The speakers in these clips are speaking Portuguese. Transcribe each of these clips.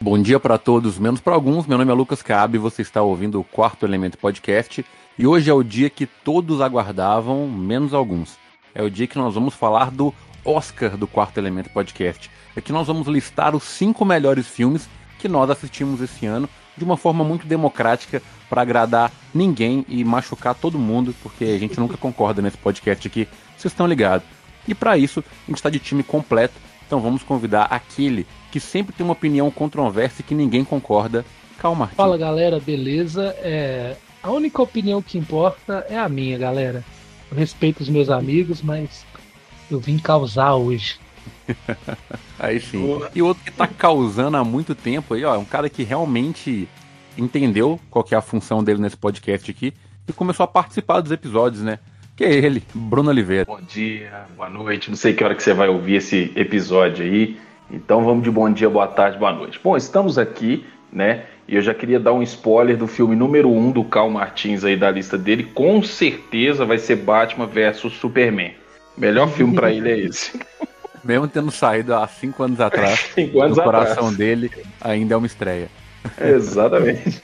Bom dia para todos, menos para alguns. Meu nome é Lucas Cabe e você está ouvindo o Quarto Elemento Podcast. E hoje é o dia que todos aguardavam, menos alguns. É o dia que nós vamos falar do Oscar do Quarto Elemento Podcast. É que nós vamos listar os cinco melhores filmes que nós assistimos esse ano de uma forma muito democrática para agradar ninguém e machucar todo mundo, porque a gente nunca concorda nesse podcast aqui, vocês estão ligados. E para isso, a gente está de time completo, então vamos convidar aquele que sempre tem uma opinião controversa e que ninguém concorda, Calma. Fala galera, beleza? É... A única opinião que importa é a minha, galera. Eu respeito os meus amigos, mas eu vim causar hoje. aí sim. E outro que tá causando há muito tempo aí, ó, é um cara que realmente entendeu qual que é a função dele nesse podcast aqui e começou a participar dos episódios, né? Que é ele, Bruno Oliveira. Bom dia, boa noite. Não sei que hora que você vai ouvir esse episódio aí. Então vamos de bom dia, boa tarde, boa noite. Bom, estamos aqui, né? E eu já queria dar um spoiler do filme número 1 um do Carl Martins aí da lista dele. Com certeza vai ser Batman versus Superman. Melhor filme para ele é esse. Mesmo tendo saído há cinco anos atrás, cinco anos no coração atrás. dele ainda é uma estreia. Exatamente.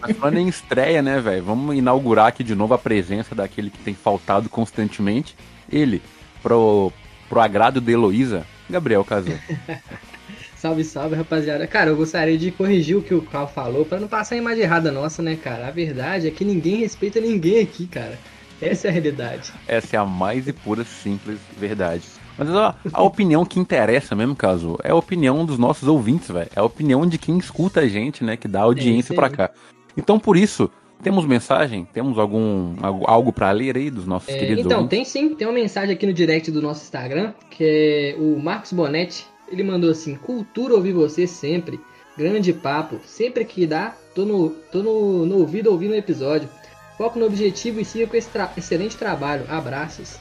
Mas falando em estreia, né, velho? Vamos inaugurar aqui de novo a presença daquele que tem faltado constantemente. Ele, pro, pro agrado de Heloísa, Gabriel Casou. salve, salve, rapaziada. Cara, eu gostaria de corrigir o que o Carl falou para não passar a imagem errada nossa, né, cara? A verdade é que ninguém respeita ninguém aqui, cara. Essa é a realidade. Essa é a mais e pura simples verdade. Mas a, a opinião que interessa mesmo, caso, é a opinião dos nossos ouvintes, velho. É a opinião de quem escuta a gente, né? Que dá audiência é para cá. Então, por isso, temos mensagem? Temos algum algo para ler aí dos nossos é, queridos Então, ouvintes? tem sim. Tem uma mensagem aqui no direct do nosso Instagram, que é o Marcos Bonetti. Ele mandou assim: Cultura ouvir você sempre. Grande papo. Sempre que dá, tô no, tô no, no ouvido ouvindo o episódio. Foco no objetivo e siga com esse tra excelente trabalho. Abraços.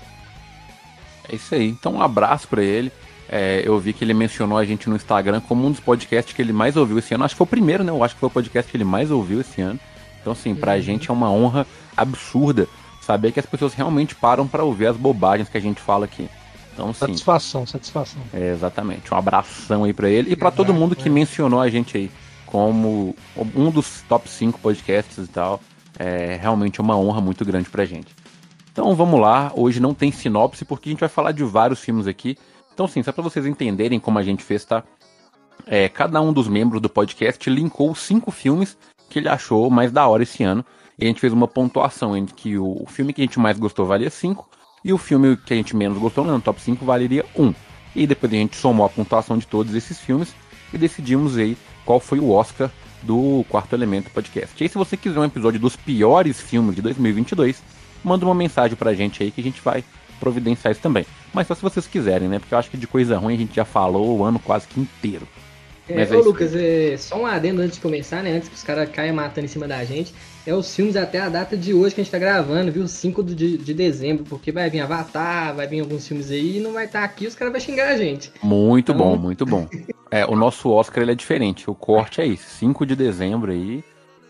É isso aí. Então, um abraço para ele. É, eu vi que ele mencionou a gente no Instagram como um dos podcasts que ele mais ouviu esse ano. Acho que foi o primeiro, né? Eu acho que foi o podcast que ele mais ouviu esse ano. Então, assim, pra uhum. gente é uma honra absurda saber que as pessoas realmente param para ouvir as bobagens que a gente fala aqui. Então, sim. Satisfação, satisfação. É, exatamente. Um abração aí para ele e para todo mundo que é. mencionou a gente aí como um dos top 5 podcasts e tal. É realmente uma honra muito grande pra gente. Então vamos lá, hoje não tem sinopse porque a gente vai falar de vários filmes aqui. Então sim, só para vocês entenderem como a gente fez, tá? É, cada um dos membros do podcast linkou cinco filmes que ele achou mais da hora esse ano. E a gente fez uma pontuação entre que o, filme que a gente mais gostou valia 5 e o filme que a gente menos gostou, no top 5, valeria 1. Um. E depois a gente somou a pontuação de todos esses filmes e decidimos aí qual foi o Oscar do Quarto Elemento Podcast. E aí, se você quiser um episódio dos piores filmes de 2022, manda uma mensagem pra gente aí que a gente vai providenciar isso também. Mas só se vocês quiserem, né? Porque eu acho que de coisa ruim a gente já falou o ano quase que inteiro. É, ô, é Lucas, é, só um adendo antes de começar, né? Antes que os caras caiam matando em cima da gente. É os filmes até a data de hoje que a gente tá gravando, viu? 5 de, de dezembro, porque vai vir Avatar, vai vir alguns filmes aí e não vai estar tá aqui, os caras vão xingar a gente. Muito então... bom, muito bom. É, o nosso Oscar ele é diferente. O corte é esse, 5 de dezembro aí.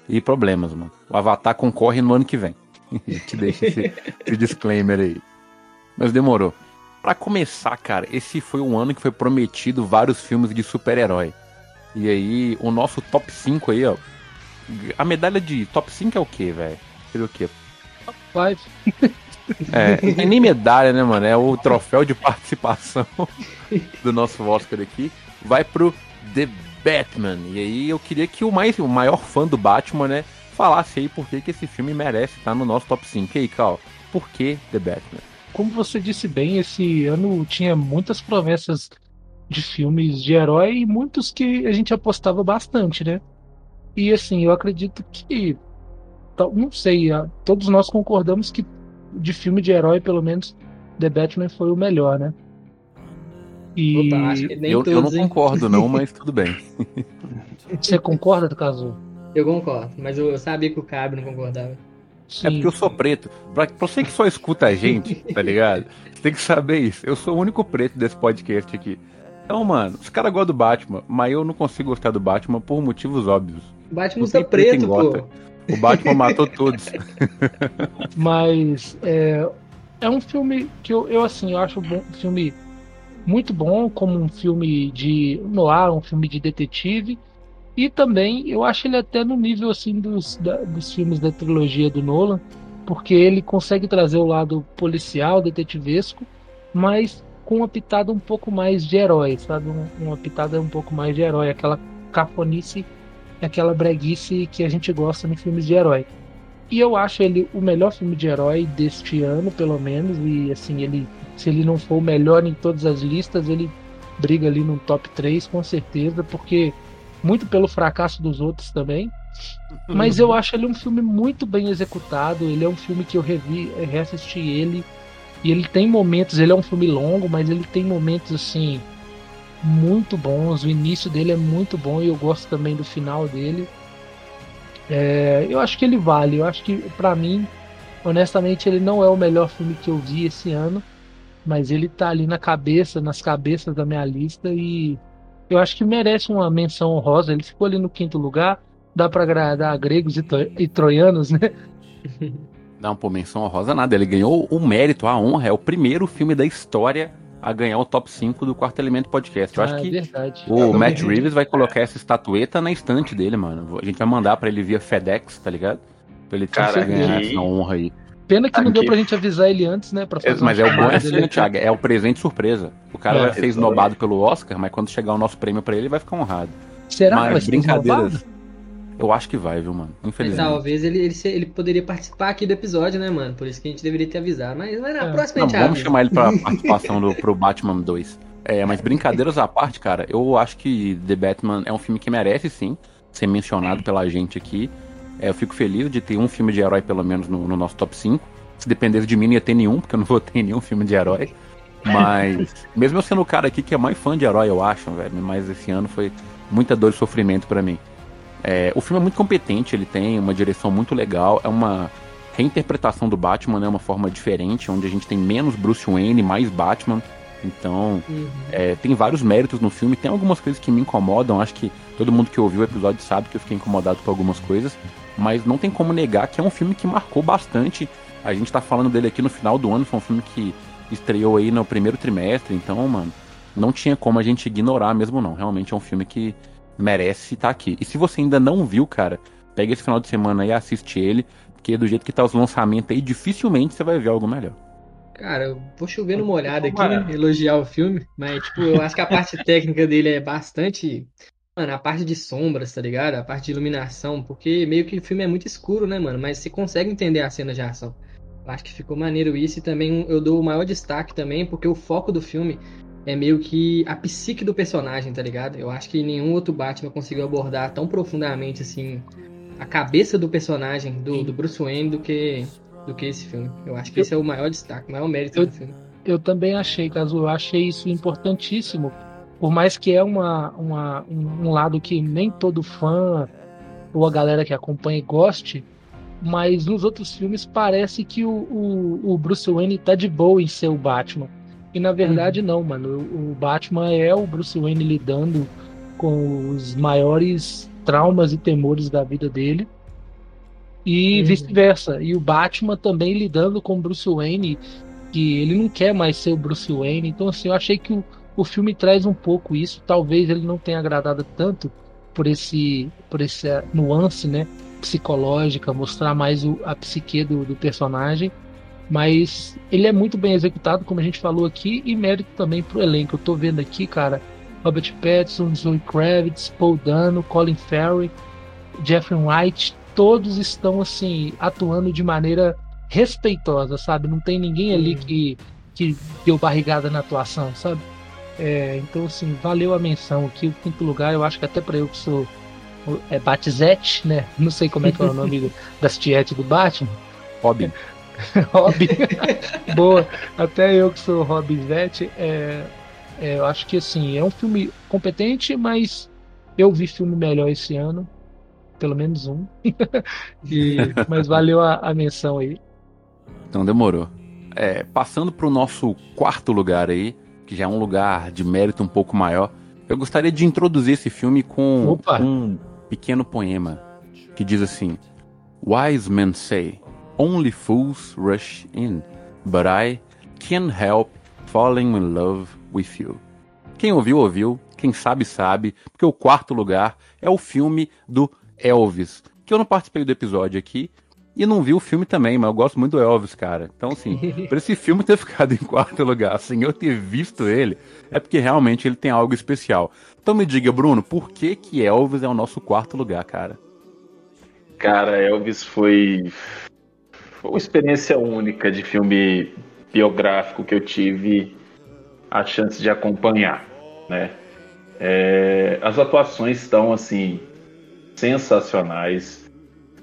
E problemas, mano. O Avatar concorre no ano que vem. A gente deixa esse, esse disclaimer aí. Mas demorou. Para começar, cara, esse foi um ano que foi prometido vários filmes de super-herói. E aí, o nosso top 5 aí, ó. A medalha de top 5 é o quê, velho? Seria o quê? Top 5. É, não tem nem medalha, né, mano? É o troféu de participação do nosso Oscar aqui. Vai pro The Batman. E aí eu queria que o, mais, o maior fã do Batman, né, falasse aí por que, que esse filme merece estar no nosso top 5. E aí, Cal, por que The Batman? Como você disse bem, esse ano tinha muitas promessas de filmes de herói e muitos que a gente apostava bastante, né? E assim, eu acredito que. Não sei, todos nós concordamos que de filme de herói, pelo menos, The Batman foi o melhor, né? E. Opa, eu, todos, eu, não hein? concordo, não, mas tudo bem. Você concorda, caso? Eu concordo, mas eu sabia que o Cabo não concordava. Sim. É porque eu sou preto. Pra, pra você que só escuta a gente, tá ligado? Você tem que saber isso. Eu sou o único preto desse podcast aqui. Então, mano, os caras gostam do Batman, mas eu não consigo gostar do Batman por motivos óbvios. O Batman está preto, pô. O Batman matou todos. Mas é, é um filme que eu, eu assim, eu acho um filme muito bom, como um filme de noir, um filme de detetive. E também eu acho ele até no nível assim dos, da, dos filmes da trilogia do Nolan, porque ele consegue trazer o lado policial, detetivesco, mas com uma pitada um pouco mais de herói, sabe? Uma pitada um pouco mais de herói, aquela cafonice, aquela breguice que a gente gosta em filmes de herói. E eu acho ele o melhor filme de herói deste ano, pelo menos, e assim, ele se ele não for o melhor em todas as listas, ele briga ali no top 3 com certeza, porque muito pelo fracasso dos outros também. Mas eu acho ele um filme muito bem executado. Ele é um filme que eu revi, reassisti ele. E ele tem momentos, ele é um filme longo, mas ele tem momentos assim muito bons. O início dele é muito bom e eu gosto também do final dele. É, eu acho que ele vale. Eu acho que para mim, honestamente, ele não é o melhor filme que eu vi esse ano, mas ele tá ali na cabeça, nas cabeças da minha lista e eu acho que merece uma menção honrosa. Ele ficou ali no quinto lugar. Dá para agradar gregos e, e troianos, né? Não, pô, menção honrosa nada. Ele ganhou o mérito, a honra. É o primeiro filme da história a ganhar o top 5 do Quarto Elemento Podcast. Eu Ah, acho é que verdade. o Matt Reeves vai colocar essa estatueta na estante dele, mano. A gente vai mandar pra ele via FedEx, tá ligado? Pra ele Cara, ganhar que- essa honra aí. Pena que não deu pra gente avisar ele antes, né? Pra fazer Mas uma é o bom é assim. Thiago? É o presente surpresa. O cara É, vai ser esnobado pelo Oscar, mas quando chegar o nosso prêmio pra ele, ele vai ficar honrado. Será que vai mas ser brincadeiras. esnobado? Eu acho que vai, viu, mano? Mas Infelizmente. talvez ele, ele, ele poderia participar aqui do episódio, né, mano? Por isso que a gente deveria ter avisado. Mas, mas na É. próxima a Não, gente vamos avisa. chamar ele pra participação do, pro Batman 2. É, mas brincadeiras à parte, cara, eu acho que The Batman é um filme que merece sim ser mencionado pela gente aqui. É, eu fico feliz de ter um filme de herói, pelo menos, no, no nosso top 5. Se dependesse de mim, não ia ter nenhum, porque eu não votei em nenhum filme de herói. Mas, mesmo eu sendo o cara aqui que é mais fã de herói, eu acho, velho, mas esse ano foi muita dor e sofrimento pra mim. É, o filme é muito competente, ele tem uma direção muito legal, é uma reinterpretação do Batman, né, uma forma diferente, onde a gente tem menos Bruce Wayne, mais Batman. Então, Uhum. é, tem vários méritos no filme, tem algumas coisas que me incomodam, acho que todo mundo que ouviu o episódio sabe que eu fiquei incomodado com algumas coisas, mas não tem como negar que é um filme que marcou bastante. A gente tá falando dele aqui no final do ano, foi um filme que estreou aí no primeiro trimestre, então, mano, não tinha como a gente ignorar mesmo não. Realmente é um filme que merece estar aqui. E se você ainda não viu, cara, pega esse final de semana aí e assiste ele, porque do jeito que tá os lançamentos aí, dificilmente você vai ver algo melhor. Cara, eu vou chover numa olhada aqui, né? Elogiar o filme, mas, tipo, eu acho que a parte técnica dele é bastante. Mano, a parte de sombras, tá ligado? A parte de iluminação, porque meio que o filme é muito escuro, né, mano? Mas você consegue entender a cena de ação. Eu acho que ficou maneiro isso e também eu dou o maior destaque também, porque o foco do filme é meio que a psique do personagem, tá ligado? Eu acho que nenhum outro Batman conseguiu abordar tão profundamente, assim, a cabeça do personagem, do, do Bruce Wayne, do que, do que esse filme. Eu acho que esse é o maior destaque, o maior mérito Eu- do filme. Eu também achei, Caso, eu achei isso importantíssimo. Por mais que é uma, uma, um lado que nem todo fã ou a galera que acompanha goste, mas nos outros filmes parece que o, o, o Bruce Wayne tá de boa em ser o Batman. E na verdade não, mano. O, o Batman é o Bruce Wayne lidando com os maiores traumas e temores da vida dele. E Uhum. vice-versa. E o Batman também lidando com o Bruce Wayne, que ele não quer mais ser o Bruce Wayne. Então, assim, eu achei que o, o filme traz um pouco isso. Talvez ele não tenha agradado tanto por esse por essa nuance, né, psicológica, mostrar mais o, a psique do, do personagem. Mas ele é muito bem executado, como a gente falou aqui, e mérito também pro elenco. Eu tô vendo aqui, cara, Robert Pattinson, Zoe Kravitz, Paul Dano, Colin Farrell, Jeffrey Wright, todos estão assim atuando de maneira respeitosa, sabe? Não tem ninguém ali Uhum. que, que deu barrigada na atuação, sabe? É, então, assim, valeu a menção aqui. O quinto lugar, eu acho que até pra eu que sou é Batizete, né? Não sei como é que é o nome das tietes do Batman. Robin, Robin. Boa. Até eu que sou Robin Zete, é, é, eu acho que assim, é um filme competente, mas eu vi filme melhor esse ano. Pelo menos um. E- mas valeu a, a menção aí. Então demorou. É, passando pro nosso quarto lugar aí, que já é um lugar de mérito um pouco maior, eu gostaria de introduzir esse filme com Opa. um pequeno poema que diz assim: Wise men say, only fools rush in, but I can't help falling in love with you. Quem ouviu, ouviu. Quem sabe, sabe. Porque o quarto lugar é o filme do Elvis. Que eu não participei do episódio aqui. E não vi o filme também, mas eu gosto muito do Elvis, cara. Então, assim, por esse filme ter ficado em quarto lugar, sem eu ter visto ele, é porque realmente ele tem algo especial. Então me diga, Bruno, por que que Elvis é o nosso quarto lugar, cara? Cara, Elvis foi, foi uma experiência única de filme biográfico que eu tive a chance de acompanhar, né? É, as atuações estão assim sensacionais.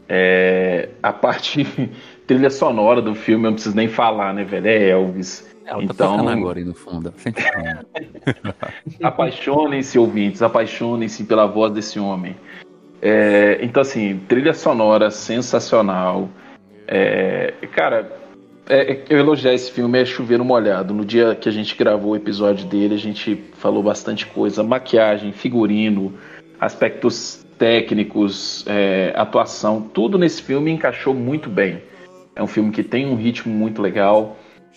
É, a parte trilha sonora do filme eu não preciso nem falar, né, velho? É Elvis. É, ela tá então, agora aí no fundo. apaixonem-se, ouvintes, apaixonem-se pela voz desse homem. É, então, assim, trilha sonora sensacional. É, cara, é, eu elogiar esse filme é chover no molhado. No dia que a gente gravou o episódio dele, a gente falou bastante coisa: maquiagem, figurino, aspectos técnicos, é, atuação, tudo nesse filme encaixou muito bem. É um filme que tem um ritmo muito legal.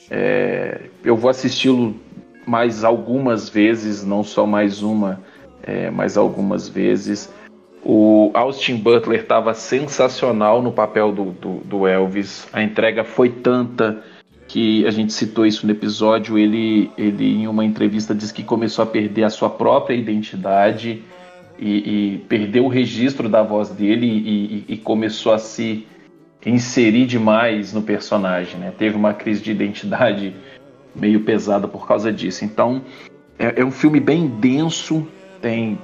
É, eu vou assisti-lo mais algumas vezes, não só mais uma, é, mas algumas vezes. O Austin Butler estava sensacional no papel do, do, do, Elvis. A entrega foi tanta que a gente citou isso no episódio. Ele, ele em uma entrevista, disse que começou a perder a sua própria identidade e, e perdeu o registro da voz dele e, e, começou a se inserir demais no personagem, né? Teve uma crise de identidade meio pesada por causa disso. Então, é, é um filme bem denso, tem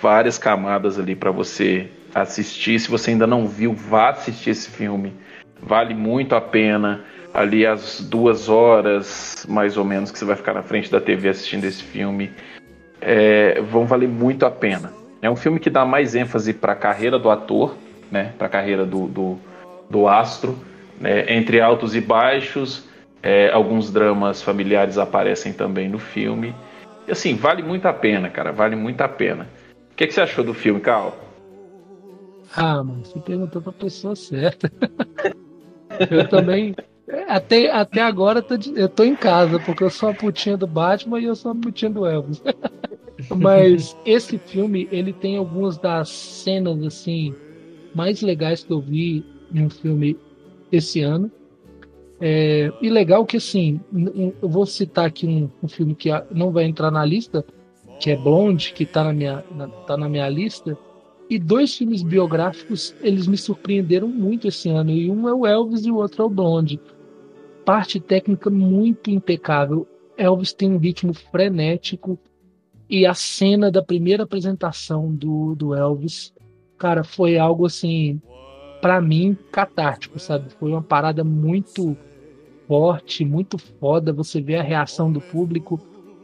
várias camadas ali para você assistir. Se você ainda não viu, vá assistir esse filme. Vale muito a pena. Ali as duas horas, mais ou menos, que você vai ficar na frente da TV assistindo esse filme, é, vão valer muito a pena. É um filme que dá mais ênfase para a carreira do ator, né? Para a carreira do, do do astro, né? entre altos e baixos. É, alguns dramas familiares aparecem também no filme. E assim, vale muito a pena, cara, vale muito a pena. O que, que você achou do filme, Carl? Ah, mano, você perguntou pra pessoa certa. eu também. Até, até agora eu tô em casa, porque eu sou a putinha do Batman e eu sou a putinha do Elvis. Mas esse filme, ele tem algumas das cenas, assim, mais legais que eu vi em um filme esse ano. É, e legal que, assim, eu vou citar aqui um, um, filme que não vai entrar na lista, que é Blonde, que está na, minha, na, tá na minha lista. E dois filmes biográficos, eles me surpreenderam muito esse ano. E um é o Elvis e o outro é o Blonde. Parte técnica muito impecável. Elvis tem um ritmo frenético. E a cena da primeira apresentação do, do Elvis, cara, foi algo assim para mim, catártico, sabe? Foi uma parada muito forte, muito foda. Você vê a reação do público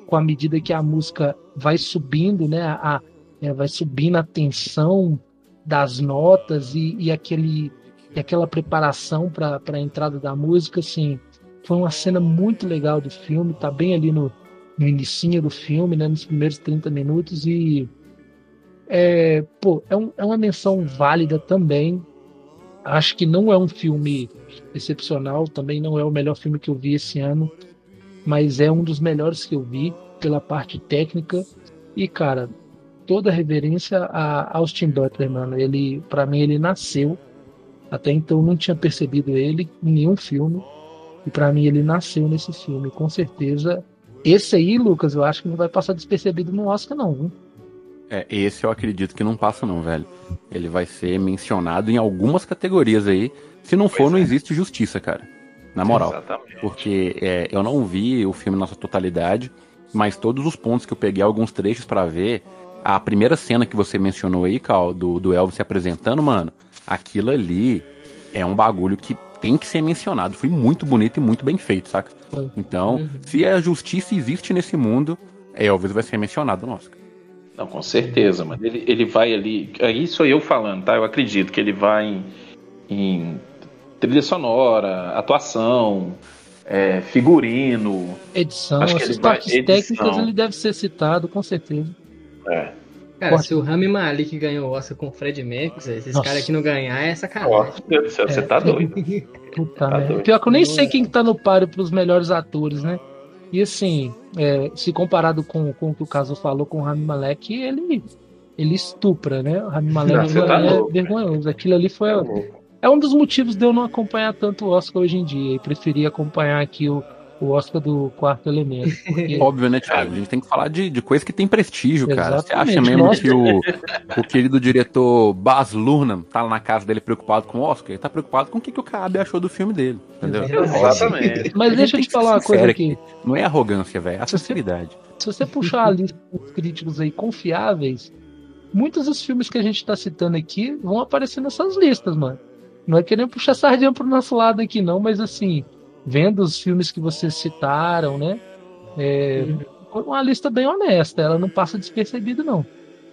com a medida que a música vai subindo, né? A, é, vai subindo a tensão das notas e, e aquele, e aquela preparação para a entrada da música, assim. Foi uma cena muito legal do filme, tá bem ali no, no início do filme, né? Nos primeiros 30 minutos e... É, pô, é, um, é uma menção válida também Acho que não é um filme excepcional, também não é o melhor filme que eu vi esse ano, mas é um dos melhores que eu vi pela parte técnica. E, cara, toda reverência a Austin Butler, mano. Ele, para mim, ele nasceu. Até então não tinha percebido ele em nenhum filme. E para mim ele nasceu nesse filme, com certeza. Esse aí, Lucas, eu acho que não vai passar despercebido no Oscar, não. Viu? É, esse eu acredito que não passa não, velho. Ele vai ser mencionado em algumas categorias aí. Se não for, não é. existe justiça, cara. Na moral. Exatamente. Porque é, eu não vi o filme na sua totalidade, mas todos os pontos que eu peguei, alguns trechos para ver, a primeira cena que você mencionou aí, Cal, do, do Elvis se apresentando, mano, aquilo ali é um bagulho que tem que ser mencionado. Foi muito bonito e muito bem feito, saca? Então, uhum. se a justiça existe nesse mundo, Elvis vai ser mencionado no Oscar. Não, com certeza, mano. Ele, ele vai ali. Aí sou eu falando, tá? Eu acredito que ele vai em, em trilha sonora, atuação, é, figurino. Edição, Acho essas partes vai, técnicas ele deve ser citado, com certeza. É. Cara, Pode. se o Rami Malik ganhou o Oscar com o Fred Mercury, esses caras aqui não ganhar é sacanagem. Meu Deus do céu, você é. tá doido. Puta tá doido. Pior que eu nem sei quem tá no páreo pros melhores atores, né? E assim, é, se comparado com, com o que o caso falou com o Rami Malek, ele, ele estupra, né? O Rami Malek Não, tá é louco. vergonhoso. Aquilo ali foi. É um dos motivos de eu não acompanhar tanto o Oscar hoje em dia. E preferi acompanhar aqui o, o Oscar do quarto elemento. porque- Óbvio, né, Thiago? A gente tem que falar de, de coisa que tem prestígio, cara. Você acha Exatamente. mesmo Nossa. que o, o querido diretor Baz Luhrmann tá lá na casa dele preocupado com o Oscar? Ele tá preocupado com o que, que o Cabe achou do filme dele, entendeu? Exatamente. Mas deixa eu gente te falar uma coisa sincero aqui. Não é arrogância, velho, é a Se você- sinceridade. Se você puxar a lista dos críticos aí confiáveis, muitos dos filmes que a gente tá citando aqui vão aparecer nessas listas, mano. Não é querendo puxar sardinha pro nosso lado aqui, não, mas assim, vendo os filmes que vocês citaram, né? É, foi uma lista bem honesta, ela não passa despercebido, não.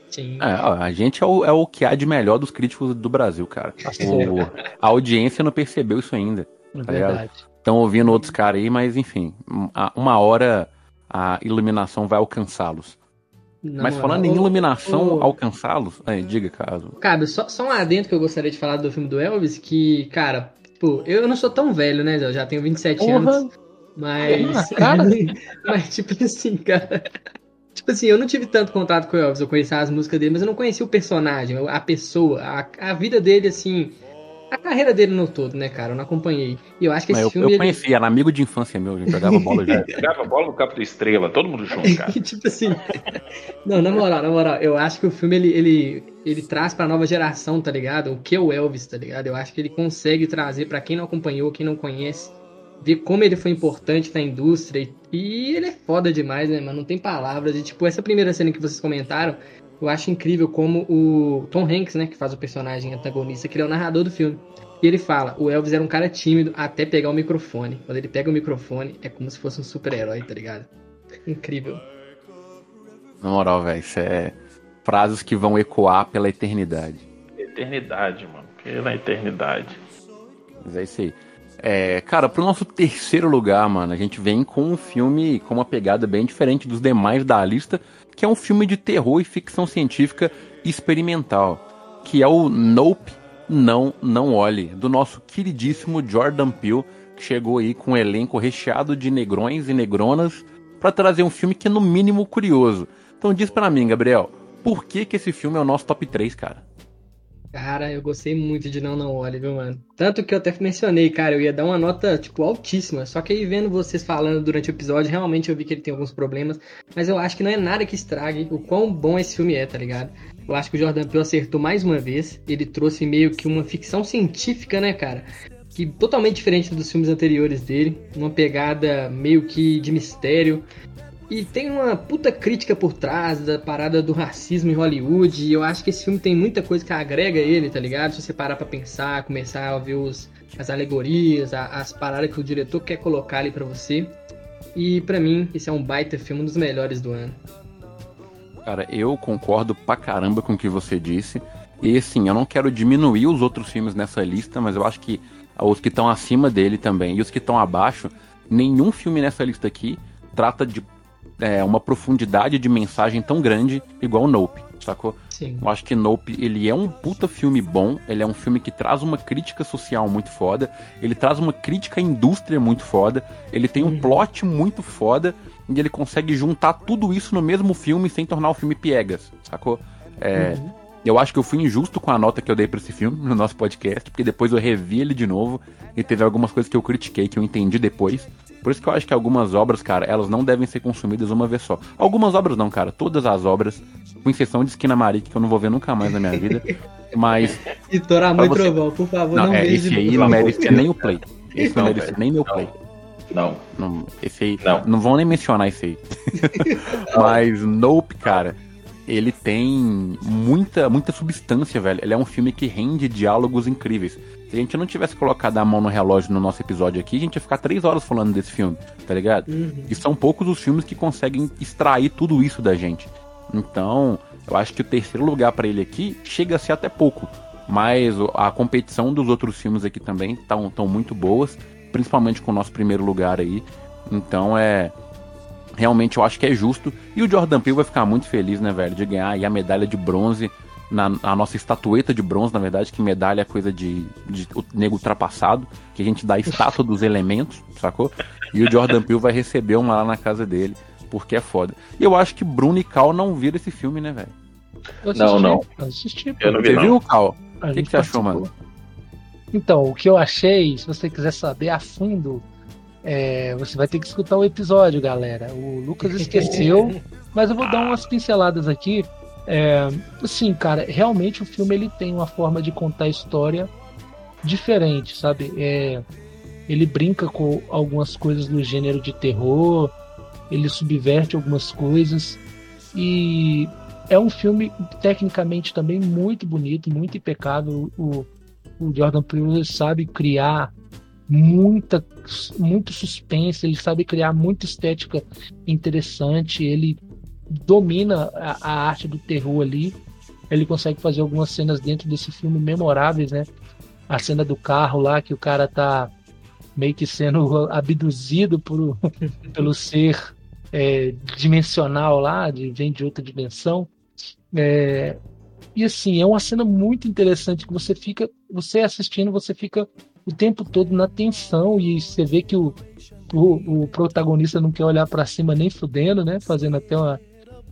Sim. É, a gente é o, é o que há de melhor dos críticos do Brasil, cara. O- a audiência não percebeu isso ainda. É Tá verdade. Estão ouvindo outros caras aí, mas enfim, um- uma hora a iluminação vai alcançá-los. Na Mas falando em ô, iluminação alcançá-los, é, diga, caso. Cara, só, só um adendo que eu gostaria de falar do filme do Elvis, que, cara, pô, eu não sou tão velho, né? Eu já tenho 27 anos. Porra, Mas. Mas, tipo assim, cara. Tipo assim, eu não tive tanto contato com o Elvis, eu conhecia as músicas dele, mas eu não conhecia o personagem, a pessoa, a, a vida dele, assim. A carreira dele no todo, né, cara? Eu não acompanhei. E eu acho que Mas esse eu, filme. eu ele- conheci, era amigo de infância meu, a gente jogava bola junto. Jogava bola no campo da estrela, todo mundo junto, cara. Tipo assim. Não, na moral, na moral, eu acho que o filme ele, ele, ele traz pra nova geração, tá ligado? O que é o Elvis, tá ligado? Eu acho que ele consegue trazer pra quem não acompanhou, quem não conhece, ver como ele foi importante na indústria. E, e ele é foda demais, né, mano? Não tem palavras. E, tipo, essa primeira cena que vocês comentaram, eu acho incrível como o Tom Hanks, né, que faz o personagem antagonista, que ele é o narrador do filme. E ele fala, o Elvis era um cara tímido até pegar o microfone. Quando ele pega o microfone, é como se fosse um super-herói, tá ligado? Incrível. Na moral, velho, isso é frases que vão ecoar pela eternidade. Eternidade, mano. Pela eternidade. Mas é isso aí. É, cara, pro nosso terceiro lugar, mano, a gente vem com um filme com uma pegada bem diferente dos demais da lista, que é um filme de terror e ficção científica experimental, que é o Nope, Não, Não Olhe, do nosso queridíssimo Jordan Peele, que chegou aí com um elenco recheado de negrões e negronas pra trazer um filme que é no mínimo curioso. Então diz pra mim, Gabriel, por que que esse filme é o nosso top 3, cara? Cara, eu gostei muito de Não Não Olhe, viu, mano? Tanto que eu até mencionei, cara, eu ia dar uma nota, tipo, altíssima. Só que aí vendo vocês falando durante o episódio, realmente eu vi que ele tem alguns problemas. Mas eu acho que não é nada que estrague o quão bom esse filme é, tá ligado? Eu acho que o Jordan Peele acertou mais uma vez. Ele trouxe meio que uma ficção científica, né, cara? Que totalmente diferente dos filmes anteriores dele. Uma pegada meio que de mistério. E tem uma puta crítica por trás da parada do racismo em Hollywood. E eu acho que esse filme tem muita coisa que agrega ele, tá ligado? Se você parar pra pensar, começar a ver os, as alegorias, a- as paradas que o diretor quer colocar ali pra você. E pra mim, esse é um baita filme, um dos melhores do ano. Cara, eu concordo pra caramba com o que você disse. E assim, eu não quero diminuir os outros filmes nessa lista, mas eu acho que os que estão acima dele também e os que estão abaixo, nenhum filme nessa lista aqui trata de é, uma profundidade de mensagem tão grande igual Nope, sacou? Sim. Eu acho que Nope, ele é um puta filme bom, ele é um filme que traz uma crítica social muito foda, ele traz uma crítica à indústria muito foda, ele tem um Uhum. plot muito foda, e ele consegue juntar tudo isso no mesmo filme sem tornar o filme piegas, sacou? É, Uhum. Eu acho que eu fui injusto com a nota que eu dei pra esse filme no nosso podcast, porque depois eu revi ele de novo e teve algumas coisas que eu critiquei, que eu entendi depois. Por isso que eu acho que algumas obras, cara, elas não devem ser consumidas uma vez só. Algumas obras não, cara. Todas as obras, com exceção de Esquina Marique, que eu não vou ver nunca mais na minha vida. Mas, E Toramão e você- Trovão, por favor, não, não, é, veja esse aí não merece nem o play. Esse não, Não, merece nem meu play. Não. Não, esse aí, Não. não vão nem mencionar esse aí. Mas Nope, cara, ele tem muita, muita substância, velho. Ele é um filme que rende diálogos incríveis. Se a gente não tivesse colocado a mão no relógio no nosso episódio aqui, a gente ia ficar três horas falando desse filme, tá ligado? Uhum. E são poucos os filmes que conseguem extrair tudo isso da gente. Então, eu acho que o terceiro lugar pra ele aqui chega a ser até pouco. Mas a competição dos outros filmes aqui também estão tão muito boas, principalmente com o nosso primeiro lugar aí. Então é. Realmente eu acho que é justo. E o Jordan Peele vai ficar muito feliz, né, velho, de ganhar aí a medalha de bronze na, na nossa estatueta de bronze, na verdade, que medalha é coisa de, de o nego ultrapassado, que a gente dá a estátua dos elementos, sacou? E o Jordan Peele vai receber uma lá na casa dele, porque é foda. E eu acho que Bruno e Cal não viram esse filme, né, velho? Não, não. Eu assisti, Eu não vi, Você não. viu, Cal? A O que, que você achou, mano? Então, o que eu achei, se você quiser saber a fundo, é, você vai ter que escutar o episódio, galera. O Lucas esqueceu, mas eu vou dar umas pinceladas aqui. É, assim, cara, realmente o filme ele tem uma forma de contar a história diferente, sabe? É, ele brinca com algumas coisas do gênero de terror, ele subverte algumas coisas e é um filme tecnicamente também muito bonito, muito impecável. O, o Jordan Peele sabe criar muita, muito suspense, ele sabe criar muita estética interessante, ele domina a, a arte do terror ali. Ele consegue fazer algumas cenas dentro desse filme memoráveis, né? A cena do carro lá que o cara tá meio que sendo abduzido por, pelo ser é, dimensional lá, de, vem de outra dimensão. É, e assim, é uma cena muito interessante que você fica, você assistindo, você fica o tempo todo na tensão e você vê que o, o, o protagonista não quer olhar pra cima nem fudendo, né? Fazendo até uma,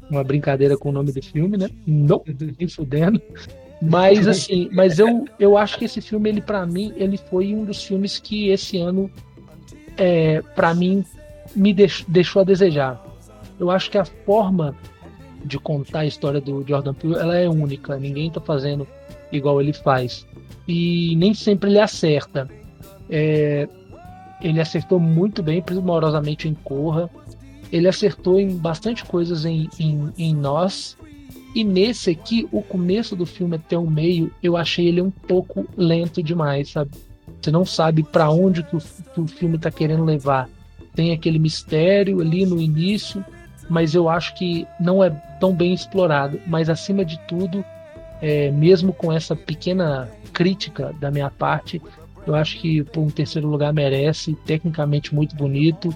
uma brincadeira com o nome do filme, né? Não, nem fudendo. Mas assim, mas eu, eu acho que esse filme, ele para mim, ele foi um dos filmes que esse ano, é, para mim, me deix, deixou a desejar. Eu acho que a forma de contar a história do Jordan Peele, ela é única. Ninguém tá fazendo igual ele faz. E nem sempre ele acerta. É, ele acertou muito bem, primorosamente em Corra. Ele acertou em bastante coisas em, em, em Nós. E nesse aqui, o começo do filme até o meio, eu achei ele um pouco lento demais, sabe? Você não sabe para onde que o, que o filme tá querendo levar. Tem aquele mistério ali no início, mas eu acho que não é tão bem explorado. Mas acima de tudo, é, mesmo com essa pequena crítica da minha parte, eu acho que por um terceiro lugar merece, tecnicamente muito bonito,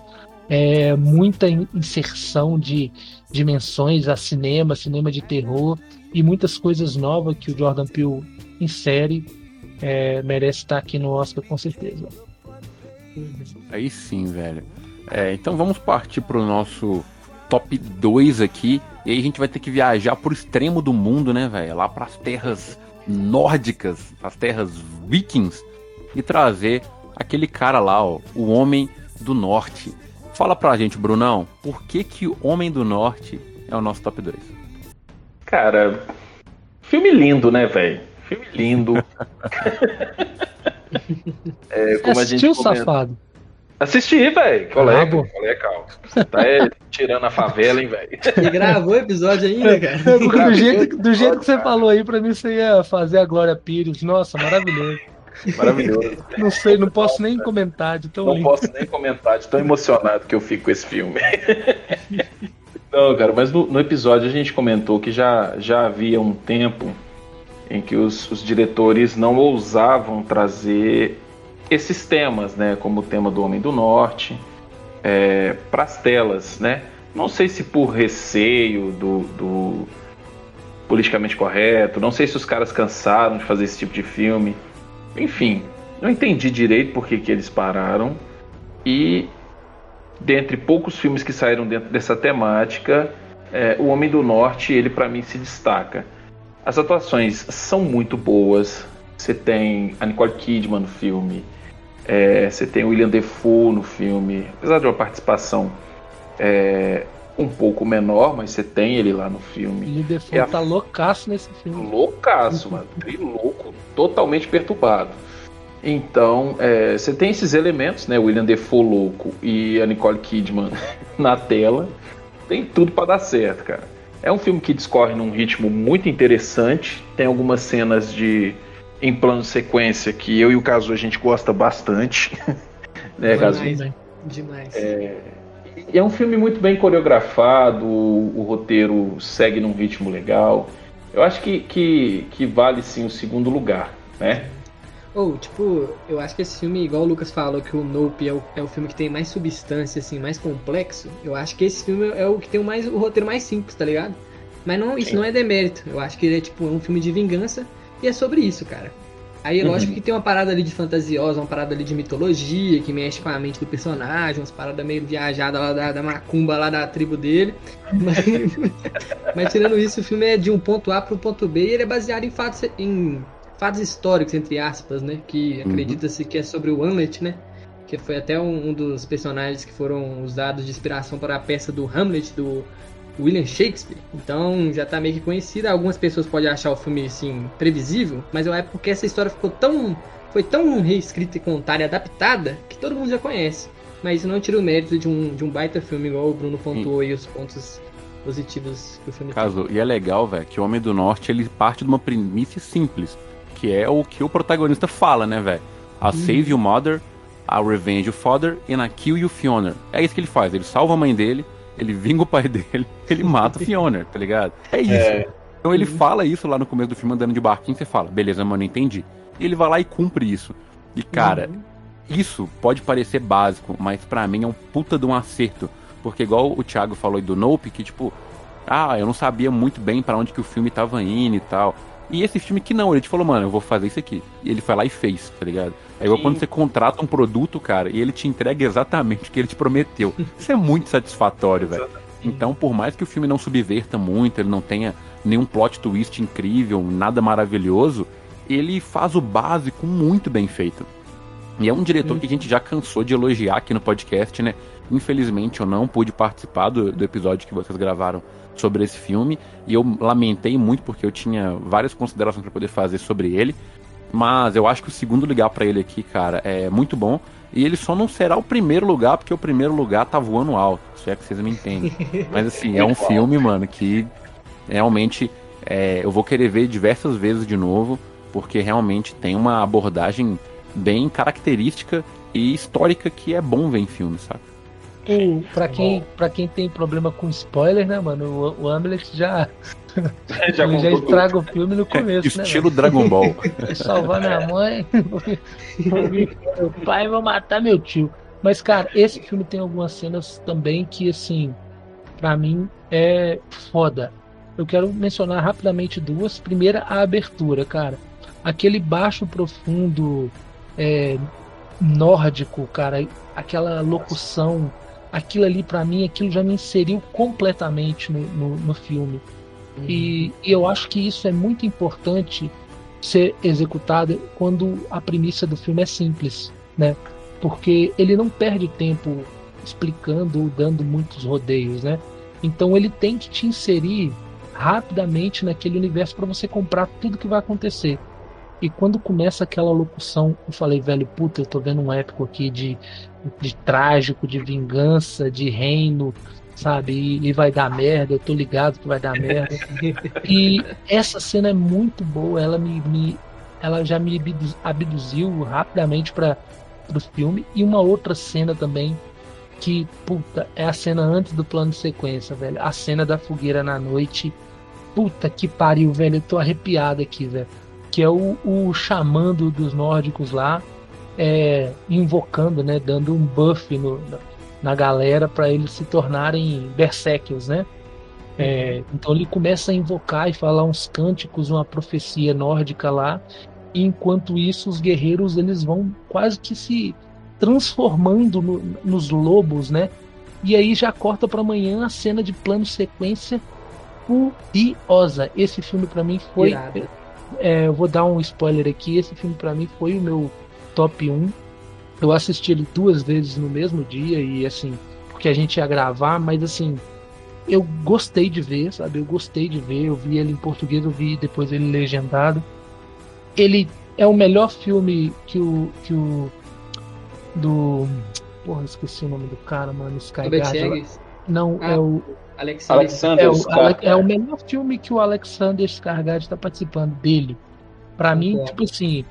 é, muita in- inserção de dimensões a cinema, cinema de terror e muitas coisas novas que o Jordan Peele insere, é, merece estar aqui no Oscar com certeza. Aí sim, velho. É, então vamos partir pro nosso top 2 aqui. E aí a gente vai ter que viajar pro extremo do mundo, né, velho? Lá pras terras nórdicas, as terras vikings, e trazer aquele cara lá, ó, o Homem do Norte. Fala pra gente, Brunão, por que que o Homem do Norte é o nosso top 2? Cara, filme lindo, né, velho? Filme lindo. é, como a gente Assistiu, comenta- safado? Assisti, velho. Colega, Brabo. colega, calma. Você tá é, tirando a favela, hein, velho? E gravou o episódio ainda, cara. do, jeito, do jeito que você falou aí, pra mim você ia fazer a Glória Pires. Nossa, maravilhoso. Maravilhoso. Não sei, não posso nem comentar de tão Não lindo. posso nem comentar de tão emocionado que eu fico com esse filme. Não, cara, mas no, no episódio a gente comentou que já, já havia um tempo em que os, os diretores não ousavam trazer esses temas, né, como o tema do Homem do Norte, para as telas, né? Não sei se por receio do, do politicamente correto, não sei se os caras cansaram de fazer esse tipo de filme. Enfim, não entendi direito por que, que eles pararam. E dentre poucos filmes que saíram dentro dessa temática, é, O Homem do Norte, ele para mim se destaca. As atuações são muito boas. Você tem a Nicole Kidman no filme, é, você tem o William Defoe no filme, apesar de uma participação é, um pouco menor, mas você tem ele lá no filme. William Defoe É a- tá loucaço nesse filme. Loucaço, mano. Louco, totalmente perturbado. Então, é, você tem esses elementos, né? O William Defoe louco e a Nicole Kidman na tela. Tem tudo pra dar certo, cara. É um filme que discorre num ritmo muito interessante. Tem algumas cenas de em plano sequência que eu e o Caso a gente gosta bastante. né, Caso? Demais. Demais. E é um filme muito bem coreografado, o, o roteiro segue num ritmo legal. Eu acho que, que, que vale sim o segundo lugar, né? Ou, tipo, eu acho que esse filme, igual o Lucas falou, que o Nope é o, é o filme que tem mais substância, assim, mais complexo. Eu acho que esse filme é o que tem o, mais, o roteiro mais simples, tá ligado? Mas não, isso Sim. não é demérito. Eu acho que ele é tipo um filme de vingança e é sobre isso, cara. Aí, uhum. lógico que tem uma parada ali de fantasiosa, uma parada ali de mitologia, que mexe com a mente do personagem, umas paradas meio viajadas lá da, da macumba lá da tribo dele. Mas, mas, tirando isso, o filme é de um ponto A para o ponto B e ele é baseado em fatos, em fatos históricos, entre aspas, né? Que uhum. acredita-se que é sobre o Hamlet, né? Que foi até um, um dos personagens que foram usados de inspiração para a peça do Hamlet, do William Shakespeare. Então já tá meio que conhecida. Algumas pessoas podem achar o filme assim previsível, mas é porque essa história ficou tão foi tão reescrita e contada e adaptada que todo mundo já conhece. Mas isso não tira o mérito de um, de um baita filme, igual o Bruno pontuou e os pontos positivos que o filme Caso, tem. E é legal, velho, que o Homem do Norte ele parte de uma premissa simples, que é o que o protagonista fala, né, velho? A hum. Save Your Mother, a Revenge Your Father e a Kill Your Fiona. É isso que ele faz, ele salva a mãe dele, ele vinga o pai dele, ele mata o Fiona, tá ligado? É isso. É. Então ele fala isso lá no começo do filme, andando de barquinho, você fala, beleza, mano, entendi. E ele vai lá e cumpre isso. E, cara, uhum. isso pode parecer básico, mas para mim é um puta de um acerto. Porque igual o Thiago falou aí do Nope, que tipo, ah, eu não sabia muito bem para onde que o filme tava indo e tal. E esse filme que não, ele te falou, mano, eu vou fazer isso aqui. E ele foi lá e fez, tá ligado? É igual Sim. quando você contrata um produto, cara, e ele te entrega exatamente o que ele te prometeu. Isso é muito satisfatório, velho. Então, por mais que o filme não subverta muito, ele não tenha nenhum plot twist incrível, nada maravilhoso, ele faz o básico muito bem feito. E é um diretor que a gente já cansou de elogiar aqui no podcast, né? Infelizmente eu não pude participar do, do episódio que vocês gravaram sobre esse filme e eu lamentei muito porque eu tinha várias considerações para poder fazer sobre ele. Mas eu acho que o segundo lugar para ele aqui, cara, é muito bom. E ele só não será o primeiro lugar, porque o primeiro lugar tá voando alto. Se é que vocês me entendem. Mas assim, é um filme, mano, que realmente é, eu vou querer ver diversas vezes de novo, porque realmente tem uma abordagem bem característica e histórica que é bom ver em filme, sabe? O, pra, quem, pra quem tem problema com spoiler, né, mano? O, o Hamlet já. Já, ele já estraga o filme no começo, Estilo né? Estilo Dragon Ball. Salvar minha mãe, meu pai, vou matar meu tio. Mas, cara, esse filme tem algumas cenas também que, assim, para mim é foda. Eu quero mencionar rapidamente duas. Primeira, a abertura, cara. Aquele baixo profundo é, nórdico, cara. Aquela locução aquilo ali para mim, aquilo já me inseriu completamente no, no, no filme. E, e, eu acho que isso é muito importante ser executado quando a premissa do filme é simples, né? Porque ele não perde tempo explicando ou dando muitos rodeios, né? Então ele tem que te inserir rapidamente naquele universo para você comprar tudo que vai acontecer. E quando começa aquela locução, eu falei, velho, puta, eu tô vendo um épico aqui de de trágico, de vingança, de reino, sabe? E, e, vai dar merda, eu tô ligado que vai dar merda. e essa cena é muito boa, ela me, me ela já me abduziu rapidamente para o filme. E uma outra cena também que, puta, é a cena antes do plano de sequência, velho. A cena da fogueira na noite. Puta que pariu, velho. Eu tô arrepiado aqui, velho. Que é o, o chamando dos nórdicos lá é, invocando, né, dando um buff no, na galera para eles se tornarem berserkers, né? É, então ele começa a invocar e falar uns cânticos, uma profecia nórdica lá. E enquanto isso, os guerreiros eles vão quase que se transformando no, nos lobos, né? E aí já corta para amanhã a cena de plano sequência furiosa. Esse filme para mim foi, é, eu vou dar um spoiler aqui. Esse filme para mim foi o meu top 1. Eu assisti ele duas vezes no mesmo dia e assim, porque a gente ia gravar, mas assim, eu gostei de ver, sabe? Eu gostei de ver, eu vi ele em português, eu vi depois ele legendado. Ele é o melhor filme que o que o do Porra, esqueci o nome do cara, mano, Skyguard. Não, ah, é o Alexander, é, o, é o melhor filme que o Alexander Skarsgård está participando dele. Para mim, tipo assim,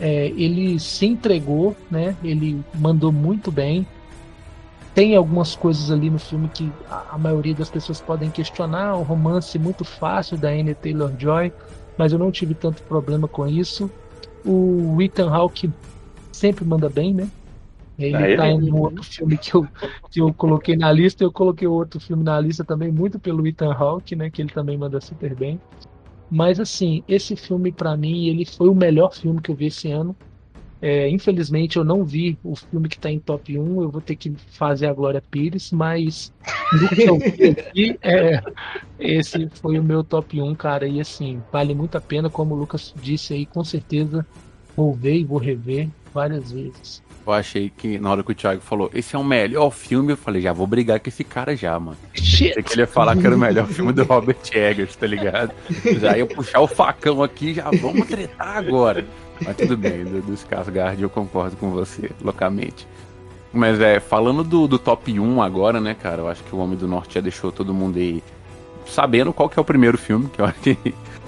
é, ele se entregou, né? Ele mandou muito bem. Tem algumas coisas ali no filme que a, a maioria das pessoas podem questionar. O romance muito fácil da Anne Taylor Joy, mas eu não tive tanto problema com isso. O Ethan Hawke sempre manda bem, né? Ele ah, tá ele... em outro filme que eu, que eu coloquei na lista. Eu coloquei outro filme na lista também, muito pelo Ethan Hawke, né? Que ele também manda super bem. Mas assim, esse filme para mim, ele foi o melhor filme que eu vi esse ano. É, infelizmente eu não vi o filme que está em top 1, eu vou ter que fazer a Glória Pires, mas vi é, esse foi o meu top 1, cara, e assim, vale muito a pena, como o Lucas disse aí, com certeza vou ver e vou rever várias vezes. Eu achei que na hora que o Thiago falou, esse é o melhor filme, eu falei, já vou brigar com esse cara já, mano. Shit. Que ele ia falar que era o melhor filme do Robert Eggers, tá ligado? Já ia puxar o facão aqui, já vamos tretar agora. Mas tudo bem, do, do Skarsgård eu concordo com você, loucamente. Mas é, falando do, do top 1 agora, né, cara, eu acho que o Homem do Norte já deixou todo mundo aí sabendo qual que é o primeiro filme, que eu acho que